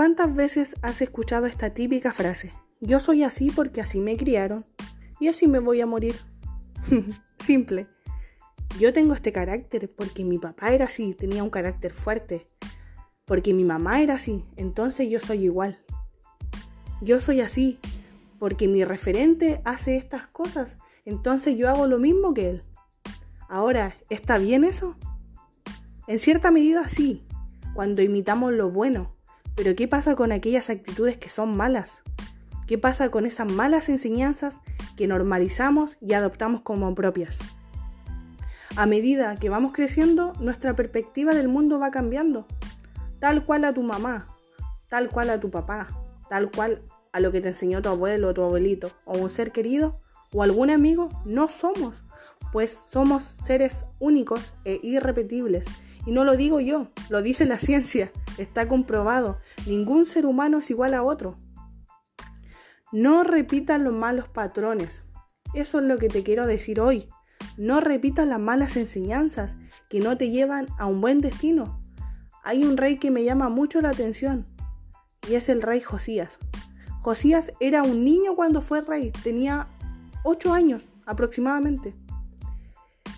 ¿Cuántas veces has escuchado esta típica frase? Yo soy así porque así me criaron y así me voy a morir. Simple. Yo tengo este carácter porque mi papá era así, tenía un carácter fuerte. Porque mi mamá era así, entonces yo soy igual. Yo soy así porque mi referente hace estas cosas, entonces yo hago lo mismo que él. Ahora, ¿está bien eso? En cierta medida sí, cuando imitamos lo bueno, pero ¿qué pasa con aquellas actitudes que son malas? ¿Qué pasa con esas malas enseñanzas que normalizamos y adoptamos como propias? A medida que vamos creciendo, nuestra perspectiva del mundo va cambiando. Tal cual a tu mamá, tal cual a tu papá, tal cual a lo que te enseñó tu abuelo o tu abuelito, o un ser querido, o algún amigo, no somos, pues somos seres únicos e irrepetibles y no lo digo yo, lo dice la ciencia, está comprobado. Ningún ser humano es igual a otro. No repitas los malos patrones. Eso es lo que te quiero decir hoy. No repitas las malas enseñanzas que no te llevan a un buen destino. Hay un rey que me llama mucho la atención y es el rey Josías. Josías era un niño cuando fue rey, tenía 8 años aproximadamente.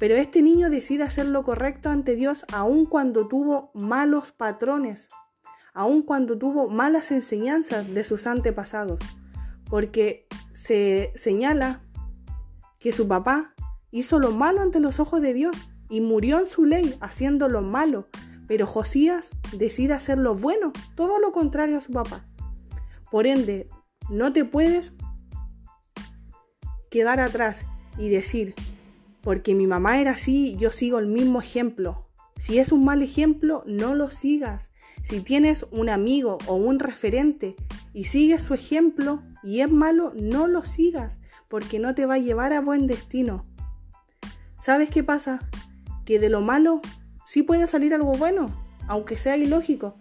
Pero este niño decide hacer lo correcto ante Dios aun cuando tuvo malos patrones, aun cuando tuvo malas enseñanzas de sus antepasados, porque se señala que su papá hizo lo malo ante los ojos de Dios y murió en su ley haciendo lo malo, pero Josías decide hacer lo bueno, todo lo contrario a su papá. Por ende, no te puedes quedar atrás y decir, porque mi mamá era así, yo sigo el mismo ejemplo. Si es un mal ejemplo, no lo sigas. Si tienes un amigo o un referente y sigues su ejemplo y es malo, no lo sigas, porque no te va a llevar a buen destino. ¿Sabes qué pasa? Que de lo malo sí puede salir algo bueno, aunque sea ilógico.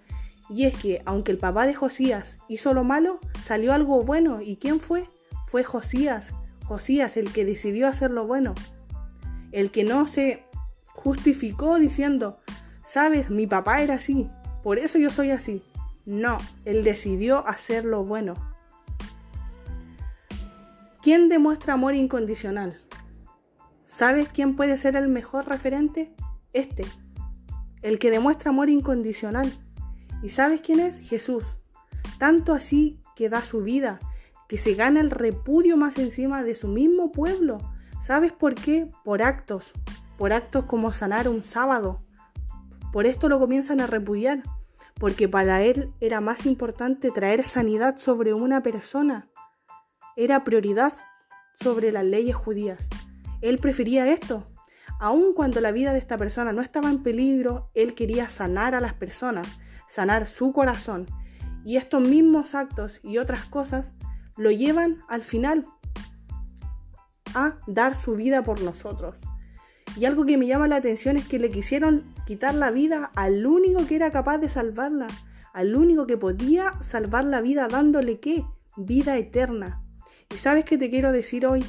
Y es que, aunque el papá de Josías hizo lo malo, salió algo bueno. ¿Y quién fue? Fue Josías. Josías el que decidió hacer lo bueno el que no se justificó diciendo, sabes, mi papá era así, por eso yo soy así. No, él decidió hacer lo bueno. ¿Quién demuestra amor incondicional? ¿Sabes quién puede ser el mejor referente? Este, el que demuestra amor incondicional. ¿Y sabes quién es? Jesús. Tanto así que da su vida, que se gana el repudio más encima de su mismo pueblo, ¿Sabes por qué? Por actos, por actos como sanar un sábado. Por esto lo comienzan a repudiar, porque para él era más importante traer sanidad sobre una persona. Era prioridad sobre las leyes judías. Él prefería esto. Aun cuando la vida de esta persona no estaba en peligro, él quería sanar a las personas, sanar su corazón. Y estos mismos actos y otras cosas lo llevan al final a dar su vida por nosotros. Y algo que me llama la atención es que le quisieron quitar la vida al único que era capaz de salvarla, al único que podía salvar la vida dándole qué? Vida eterna. ¿Y sabes qué te quiero decir hoy?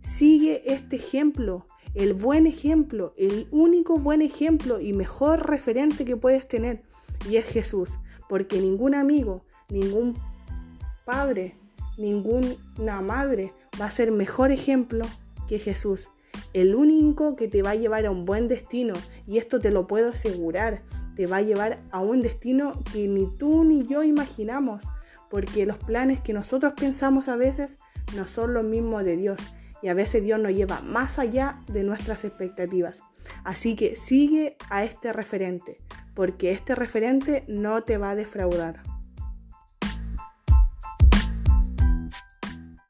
Sigue este ejemplo, el buen ejemplo, el único buen ejemplo y mejor referente que puedes tener. Y es Jesús. Porque ningún amigo, ningún padre, ninguna madre va a ser mejor ejemplo que Jesús. El único que te va a llevar a un buen destino, y esto te lo puedo asegurar, te va a llevar a un destino que ni tú ni yo imaginamos, porque los planes que nosotros pensamos a veces no son los mismos de Dios, y a veces Dios nos lleva más allá de nuestras expectativas. Así que sigue a este referente, porque este referente no te va a defraudar.